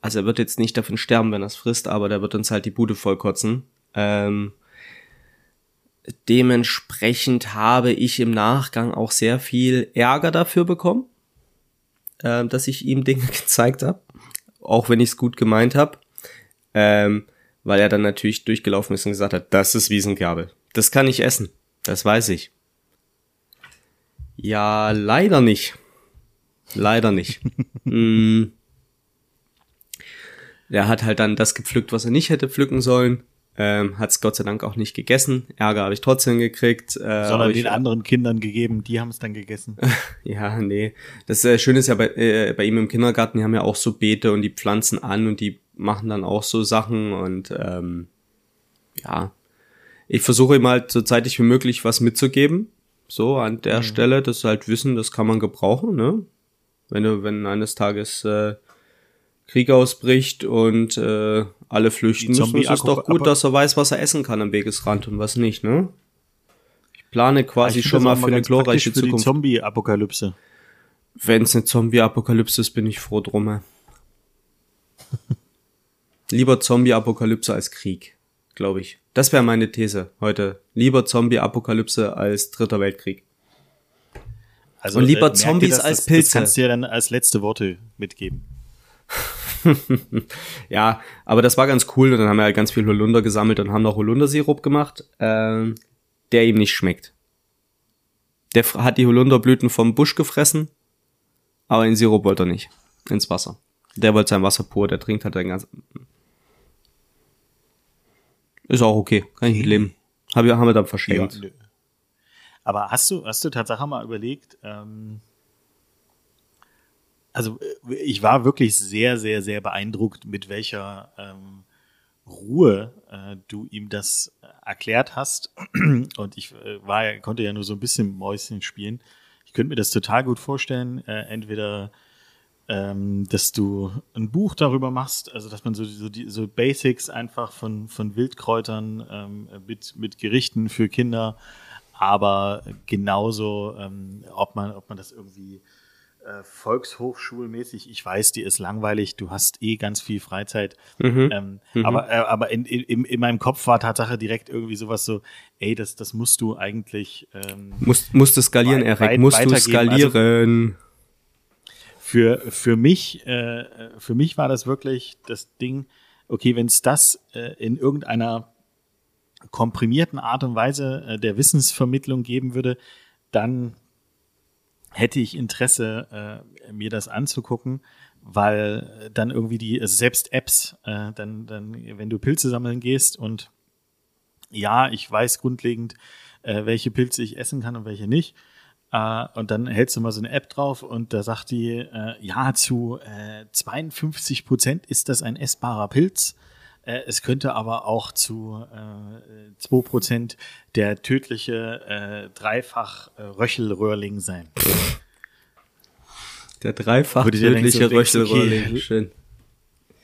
also er wird jetzt nicht davon sterben, wenn er es frisst, aber der wird uns halt die Bude vollkotzen. Ähm, dementsprechend habe ich im Nachgang auch sehr viel Ärger dafür bekommen, äh, dass ich ihm Dinge gezeigt habe auch wenn ich es gut gemeint habe, ähm, weil er dann natürlich durchgelaufen ist und gesagt hat, das ist Wiesenkerbel. Das kann ich essen. Das weiß ich. Ja, leider nicht. Leider nicht. mm. Er hat halt dann das gepflückt, was er nicht hätte pflücken sollen. Ähm, hat es Gott sei Dank auch nicht gegessen. Ärger habe ich trotzdem gekriegt. Äh, Sondern den anderen Kindern gegeben, die haben es dann gegessen. ja, nee. Das äh, Schöne ist ja bei, äh, bei ihm im Kindergarten, die haben ja auch so Beete und die pflanzen an und die machen dann auch so Sachen und ähm, ja. Ich versuche ihm halt so zeitig wie möglich was mitzugeben. So an der mhm. Stelle, das halt wissen, das kann man gebrauchen, ne? Wenn du, wenn eines Tages äh, Krieg ausbricht und äh, alle flüchten müssen, ist es doch gut, dass er weiß, was er essen kann am Wegesrand und was nicht, ne? Ich plane quasi ich schon mal für eine glorreiche für Zukunft. Zombie-Apokalypse. Wenn es eine Zombie-Apokalypse ist, bin ich froh drum. Lieber Zombie-Apokalypse als Krieg, glaube ich. Das wäre meine These heute. Lieber Zombie-Apokalypse als Dritter Weltkrieg. Also, und lieber äh, Zombies dir, als das, Pilze. Das kannst du dir dann als letzte Worte mitgeben. ja, aber das war ganz cool. Und dann haben wir halt ganz viel Holunder gesammelt und haben noch Holundersirup gemacht, äh, der ihm nicht schmeckt. Der hat die Holunderblüten vom Busch gefressen, aber in Sirup wollte er nicht. Ins Wasser. Der wollte sein Wasser pur, der trinkt halt den ganzen. Ist auch okay, kann ich nicht leben. Haben wir, haben wir dann verschenkt. Ja, aber hast du, hast du tatsächlich mal überlegt, ähm, also äh, ich war wirklich sehr, sehr, sehr beeindruckt, mit welcher ähm, Ruhe äh, du ihm das äh, erklärt hast. Und ich äh, war, konnte ja nur so ein bisschen Mäuschen spielen. Ich könnte mir das total gut vorstellen, äh, entweder ähm, dass du ein Buch darüber machst, also dass man so, so, die, so Basics einfach von, von Wildkräutern ähm, mit, mit Gerichten für Kinder, aber genauso, ähm, ob man, ob man das irgendwie äh, volkshochschulmäßig, ich weiß, die ist langweilig, du hast eh ganz viel Freizeit. Mhm. Ähm, mhm. Aber, äh, aber in, in, in meinem Kopf war Tatsache direkt irgendwie sowas so, ey, das, das musst du eigentlich ähm, musst, musst du skalieren, Erik, weit, musst du also skalieren. Also, für, für mich, äh, für mich war das wirklich das Ding, okay, wenn es das äh, in irgendeiner komprimierten Art und Weise äh, der Wissensvermittlung geben würde, dann hätte ich Interesse, äh, mir das anzugucken, weil dann irgendwie die, also selbst Apps, äh, dann, dann, wenn du Pilze sammeln gehst und ja, ich weiß grundlegend, äh, welche Pilze ich essen kann und welche nicht. Äh, und dann hältst du mal so eine App drauf und da sagt die, äh, ja, zu äh, 52 Prozent ist das ein essbarer Pilz. Äh, es könnte aber auch zu äh, 2% der tödliche äh, dreifach äh, Röchelröhrling sein. Der dreifach tödliche so Röchelröhrling, okay, schön.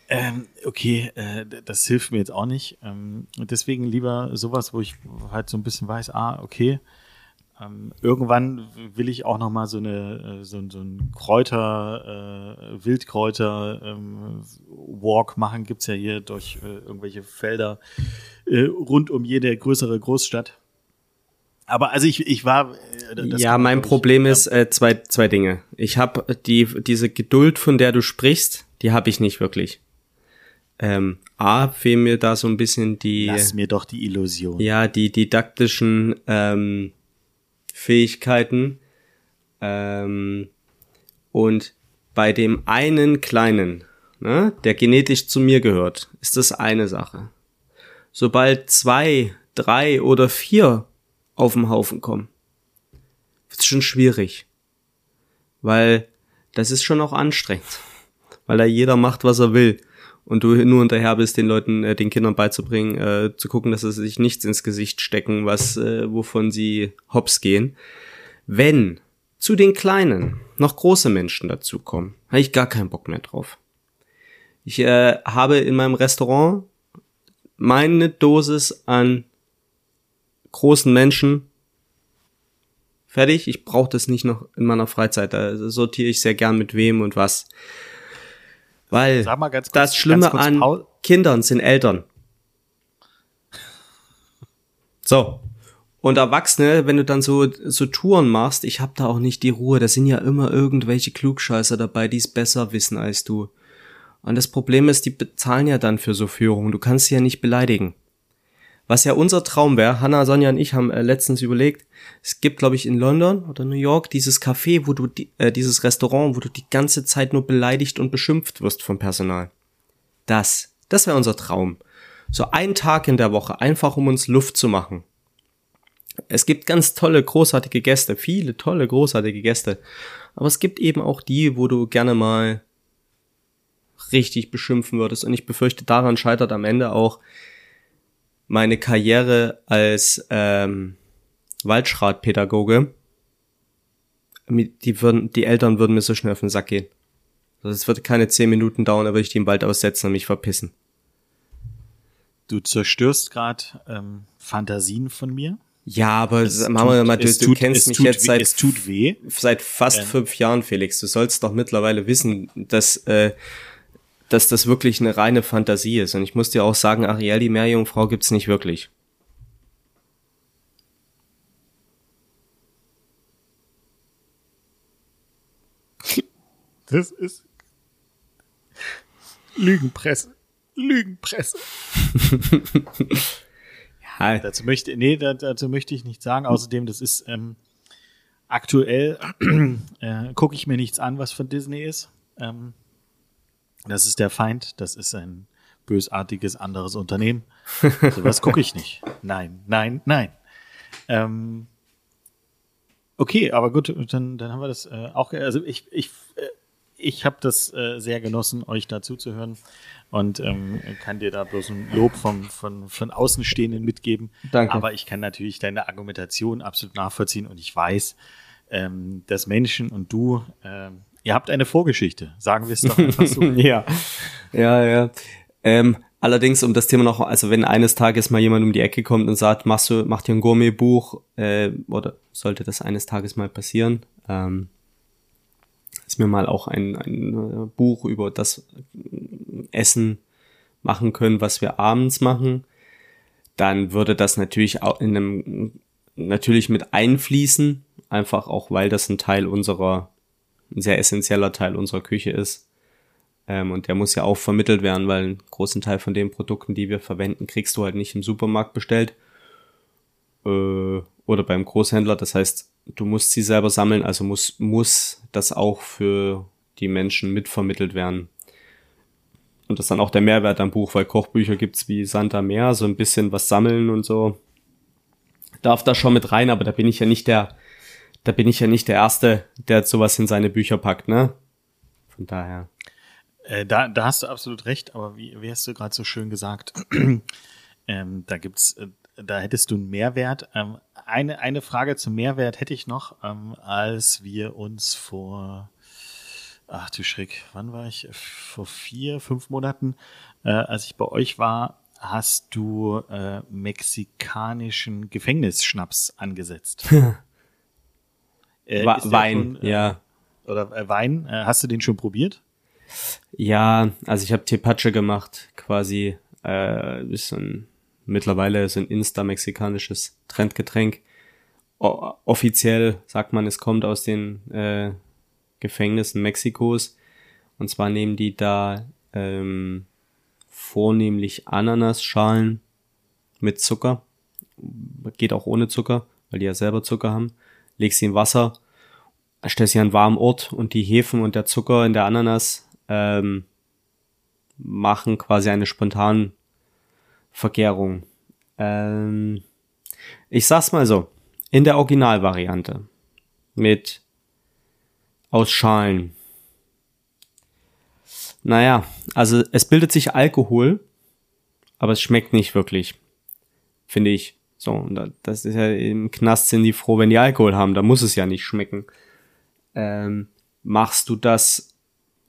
Ähm, okay, äh, das hilft mir jetzt auch nicht. Ähm, deswegen lieber sowas, wo ich halt so ein bisschen weiß, ah, okay, ähm, irgendwann will ich auch noch mal so eine äh, so, so ein Kräuter äh, Wildkräuter ähm, Walk machen gibt's ja hier durch äh, irgendwelche Felder äh, rund um jede größere Großstadt. Aber also ich ich war äh, ja mein Problem ich, ist äh, zwei zwei Dinge. Ich habe die diese Geduld von der du sprichst, die habe ich nicht wirklich. Ähm, A, fehlen mir da so ein bisschen die. Lass mir doch die Illusion. Ja, die didaktischen ähm, Fähigkeiten. Ähm, und bei dem einen Kleinen, ne, der genetisch zu mir gehört, ist das eine Sache. Sobald zwei, drei oder vier auf dem Haufen kommen, wird es schon schwierig. Weil das ist schon auch anstrengend. Weil da jeder macht, was er will. Und du nur hinterher bist, den Leuten, äh, den Kindern beizubringen, äh, zu gucken, dass sie sich nichts ins Gesicht stecken, was, äh, wovon sie hops gehen. Wenn zu den Kleinen noch große Menschen dazukommen, habe ich gar keinen Bock mehr drauf. Ich äh, habe in meinem Restaurant meine Dosis an großen Menschen fertig. Ich brauche das nicht noch in meiner Freizeit. Da sortiere ich sehr gern mit wem und was. Weil kurz, das Schlimme an Paul Kindern sind Eltern. So. Und Erwachsene, wenn du dann so, so Touren machst, ich hab da auch nicht die Ruhe. Da sind ja immer irgendwelche Klugscheißer dabei, die es besser wissen als du. Und das Problem ist, die bezahlen ja dann für so Führungen. Du kannst sie ja nicht beleidigen. Was ja unser Traum wäre, Hannah, Sonja und ich haben äh, letztens überlegt, es gibt, glaube ich, in London oder New York dieses Café, wo du die, äh, dieses Restaurant, wo du die ganze Zeit nur beleidigt und beschimpft wirst vom Personal. Das, das wäre unser Traum. So ein Tag in der Woche, einfach um uns Luft zu machen. Es gibt ganz tolle, großartige Gäste, viele tolle, großartige Gäste. Aber es gibt eben auch die, wo du gerne mal richtig beschimpfen würdest. Und ich befürchte, daran scheitert am Ende auch meine Karriere als ähm, Waldschratpädagoge, die würden, die Eltern würden mir so schnell auf den Sack gehen. Also es würde keine zehn Minuten dauern, da würde ich die im Wald aussetzen und mich verpissen. Du zerstörst gerade ähm, Fantasien von mir. Ja, aber es machen wir mal, du, du tut, kennst mich jetzt seit, seit fast ähm. fünf Jahren, Felix. Du sollst doch mittlerweile wissen, dass äh, dass das wirklich eine reine Fantasie ist. Und ich muss dir auch sagen, Ariel, die Meerjungfrau gibt's nicht wirklich. Das ist Lügenpresse. Lügenpresse. ja. Dazu möchte, nee, dazu möchte ich nichts sagen. Außerdem, das ist ähm, aktuell äh, gucke ich mir nichts an, was von Disney ist. Ähm, das ist der Feind, das ist ein bösartiges anderes Unternehmen. Sowas gucke ich nicht. Nein, nein, nein. Ähm, okay, aber gut, dann, dann haben wir das äh, auch. Also ich, ich, äh, ich habe das äh, sehr genossen, euch dazu zu hören und ähm, kann dir da bloß ein Lob vom, von, von Außenstehenden mitgeben. Danke. Aber ich kann natürlich deine Argumentation absolut nachvollziehen und ich weiß, ähm, dass Menschen und du ähm, Ihr habt eine Vorgeschichte, sagen wir es doch einfach so. ja, ja, ja. Ähm, allerdings um das Thema noch, also wenn eines Tages mal jemand um die Ecke kommt und sagt, machst du, mach dir ein Gourmetbuch, äh, oder sollte das eines Tages mal passieren, ähm, ist mir mal auch ein, ein äh, Buch über das Essen machen können, was wir abends machen, dann würde das natürlich auch in einem natürlich mit einfließen, einfach auch weil das ein Teil unserer ein sehr essentieller Teil unserer Küche ist. Ähm, und der muss ja auch vermittelt werden, weil einen großen Teil von den Produkten, die wir verwenden, kriegst du halt nicht im Supermarkt bestellt äh, oder beim Großhändler. Das heißt, du musst sie selber sammeln, also muss, muss das auch für die Menschen mitvermittelt werden. Und das ist dann auch der Mehrwert am Buch, weil Kochbücher gibt's wie Santa Meer, so ein bisschen was sammeln und so. Darf da schon mit rein, aber da bin ich ja nicht der, da bin ich ja nicht der Erste, der sowas in seine Bücher packt, ne? Von daher. Äh, da, da hast du absolut recht, aber wie, wie hast du gerade so schön gesagt, ähm, da gibt's, äh, da hättest du einen Mehrwert. Ähm, eine, eine Frage zum Mehrwert hätte ich noch, ähm, als wir uns vor, ach du Schreck, wann war ich? Vor vier, fünf Monaten, äh, als ich bei euch war, hast du äh, mexikanischen Gefängnisschnaps angesetzt. Äh, Wein, schon, äh, ja. Oder äh, Wein, äh, hast du den schon probiert? Ja, also ich habe Tepache gemacht, quasi äh, ist ein, mittlerweile so ein insta-mexikanisches Trendgetränk. O offiziell sagt man, es kommt aus den äh, Gefängnissen Mexikos. Und zwar nehmen die da ähm, vornehmlich Ananasschalen mit Zucker. Geht auch ohne Zucker, weil die ja selber Zucker haben legst sie in Wasser stellst dir einen warmen Ort und die Hefen und der Zucker in der Ananas ähm, machen quasi eine spontane Vergärung. Ähm, ich sag's mal so, in der Originalvariante mit aus Schalen. Naja, also es bildet sich Alkohol, aber es schmeckt nicht wirklich, finde ich. So, und das ist ja im Knast sind die froh, wenn die Alkohol haben, da muss es ja nicht schmecken. Ähm, machst du das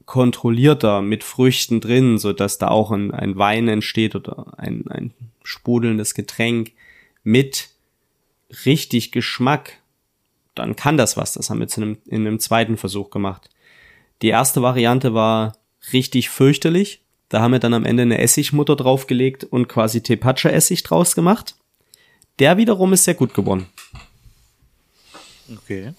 kontrollierter mit Früchten drin, so dass da auch ein, ein Wein entsteht oder ein, ein sprudelndes Getränk mit richtig Geschmack, dann kann das was. Das haben wir jetzt in einem, in einem zweiten Versuch gemacht. Die erste Variante war richtig fürchterlich. Da haben wir dann am Ende eine Essigmutter draufgelegt und quasi Tepache-Essig draus gemacht. Der wiederum ist sehr gut geworden. Okay.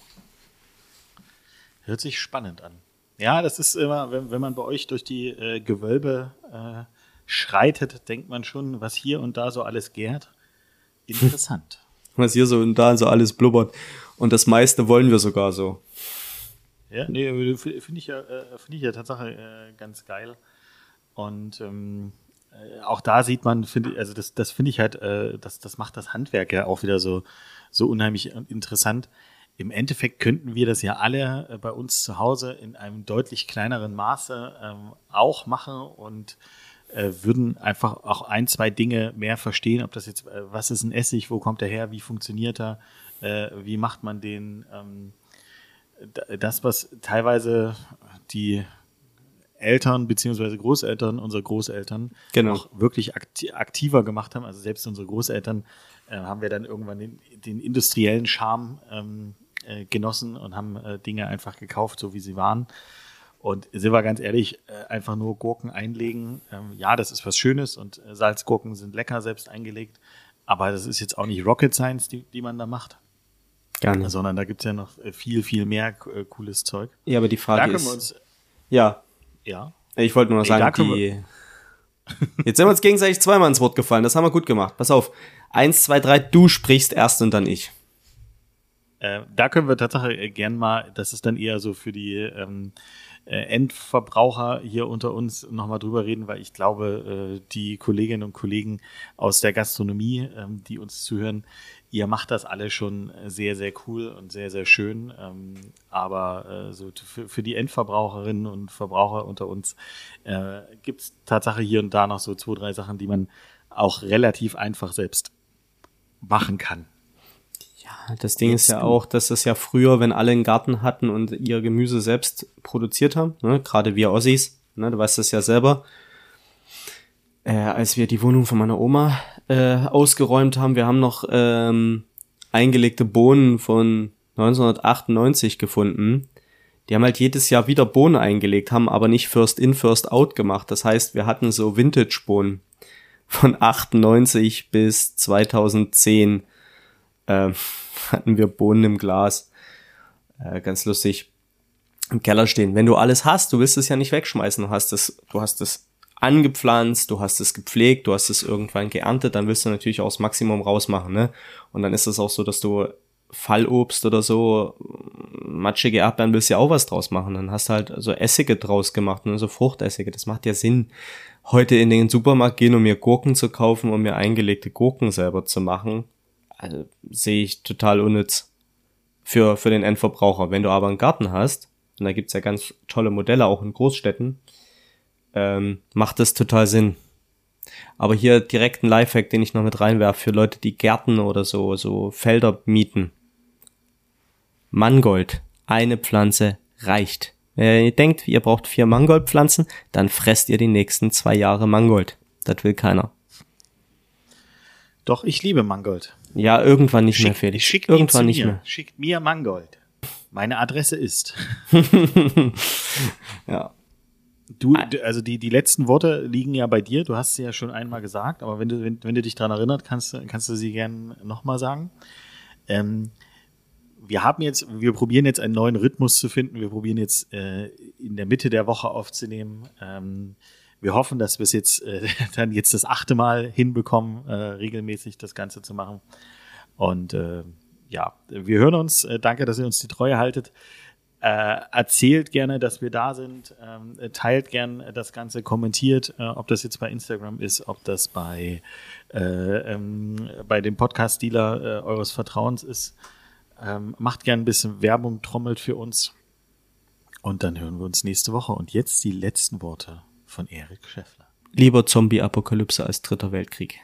Hört sich spannend an. Ja, das ist immer, wenn, wenn man bei euch durch die äh, Gewölbe äh, schreitet, denkt man schon, was hier und da so alles gärt. Interessant. was hier so und da so alles blubbert. Und das meiste wollen wir sogar so. Ja, nee, finde ich ja, äh, finde ich ja Tatsache äh, ganz geil. Und ähm, äh, auch da sieht man, finde also das, das finde ich halt, äh, das, das macht das Handwerk ja auch wieder so, so unheimlich interessant. Im Endeffekt könnten wir das ja alle äh, bei uns zu Hause in einem deutlich kleineren Maße ähm, auch machen und äh, würden einfach auch ein, zwei Dinge mehr verstehen, ob das jetzt, äh, was ist ein Essig, wo kommt er her, wie funktioniert er, äh, wie macht man den, ähm, das, was teilweise die Eltern beziehungsweise Großeltern unserer Großeltern genau. auch wirklich aktiver gemacht haben. Also selbst unsere Großeltern äh, haben wir dann irgendwann den, den industriellen Charme ähm, äh, genossen und haben äh, Dinge einfach gekauft, so wie sie waren. Und sind wir ganz ehrlich, äh, einfach nur Gurken einlegen. Ähm, ja, das ist was Schönes und äh, Salzgurken sind lecker selbst eingelegt. Aber das ist jetzt auch nicht Rocket Science, die, die man da macht. Nicht. Sondern da gibt's ja noch äh, viel, viel mehr cooles Zeug. Ja, aber die Frage ist. Uns, ja. Ja. Ich wollte nur noch sagen, die. Jetzt sind wir uns gegenseitig zweimal ins Wort gefallen. Das haben wir gut gemacht. Pass auf. Eins, zwei, drei, du sprichst erst und dann ich. Äh, da können wir tatsächlich äh, gern mal, das ist dann eher so für die ähm, äh, Endverbraucher hier unter uns nochmal drüber reden, weil ich glaube, äh, die Kolleginnen und Kollegen aus der Gastronomie, ähm, die uns zuhören, ihr macht das alle schon sehr, sehr cool und sehr, sehr schön. Ähm, aber äh, so für, die Endverbraucherinnen und Verbraucher unter uns äh, gibt es Tatsache hier und da noch so zwei, drei Sachen, die man auch relativ einfach selbst machen kann. Ja, das Ding Jetzt ist ja auch, dass es ja früher, wenn alle einen Garten hatten und ihr Gemüse selbst produziert haben, ne, gerade wir Ossis, ne, du weißt das ja selber, äh, als wir die Wohnung von meiner Oma äh, ausgeräumt haben, wir haben noch ähm, eingelegte Bohnen von 1998 gefunden. Die haben halt jedes Jahr wieder Bohnen eingelegt, haben aber nicht First in, First out gemacht. Das heißt, wir hatten so Vintage-Bohnen von 98 bis 2010 äh, hatten wir Bohnen im Glas. Äh, ganz lustig. Im Keller stehen. Wenn du alles hast, du willst es ja nicht wegschmeißen. Du hast es, du hast es angepflanzt, du hast es gepflegt, du hast es irgendwann geerntet, dann willst du natürlich auch das Maximum rausmachen, ne? Und dann ist es auch so, dass du Fallobst oder so, matschige Erdbeeren willst du ja auch was draus machen. Dann hast du halt so Essige draus gemacht, ne? so Fruchtessige. Das macht ja Sinn, heute in den Supermarkt gehen, um mir Gurken zu kaufen, um mir eingelegte Gurken selber zu machen also, sehe ich total unnütz für, für den Endverbraucher. Wenn du aber einen Garten hast, und da gibt's ja ganz tolle Modelle auch in Großstädten, ähm, macht das total Sinn. Aber hier direkt ein Lifehack, den ich noch mit reinwerfe für Leute, die Gärten oder so, so Felder mieten. Mangold. Eine Pflanze reicht. Wenn ihr denkt, ihr braucht vier Mangoldpflanzen, dann fresst ihr die nächsten zwei Jahre Mangold. Das will keiner. Doch, ich liebe Mangold. Ja, irgendwann nicht Schick, mehr, Felix. Schickt irgendwann nicht mir. mehr. Schickt mir Mangold. Meine Adresse ist. ja. Du, also die, die letzten Worte liegen ja bei dir. Du hast sie ja schon einmal gesagt, aber wenn du, wenn, wenn du dich daran erinnert, kannst, kannst du sie gerne nochmal sagen. Ähm, wir haben jetzt, wir probieren jetzt einen neuen Rhythmus zu finden. Wir probieren jetzt äh, in der Mitte der Woche aufzunehmen. Ähm, wir hoffen, dass wir es jetzt äh, dann jetzt das achte Mal hinbekommen, äh, regelmäßig das Ganze zu machen. Und äh, ja, wir hören uns. Äh, danke, dass ihr uns die Treue haltet. Äh, erzählt gerne, dass wir da sind. Ähm, teilt gern das Ganze, kommentiert, äh, ob das jetzt bei Instagram ist, ob das bei, äh, ähm, bei dem Podcast-Dealer eures Vertrauens ist. Ähm, macht gern ein bisschen Werbung, trommelt für uns. Und dann hören wir uns nächste Woche. Und jetzt die letzten Worte von Erik Schäffler. Lieber Zombie-Apokalypse als Dritter Weltkrieg.